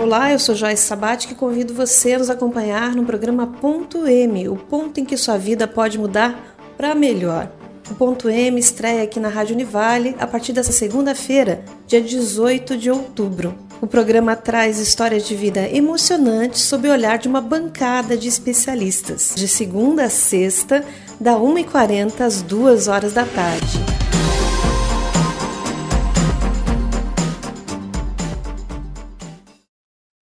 Olá, eu sou Joyce Sabat e convido você a nos acompanhar no programa Ponto M, o ponto em que sua vida pode mudar para melhor. O Ponto M estreia aqui na Rádio Univale a partir dessa segunda-feira, dia 18 de outubro. O programa traz histórias de vida emocionantes sob o olhar de uma bancada de especialistas, de segunda a sexta, da 1h40 às 2 horas da tarde.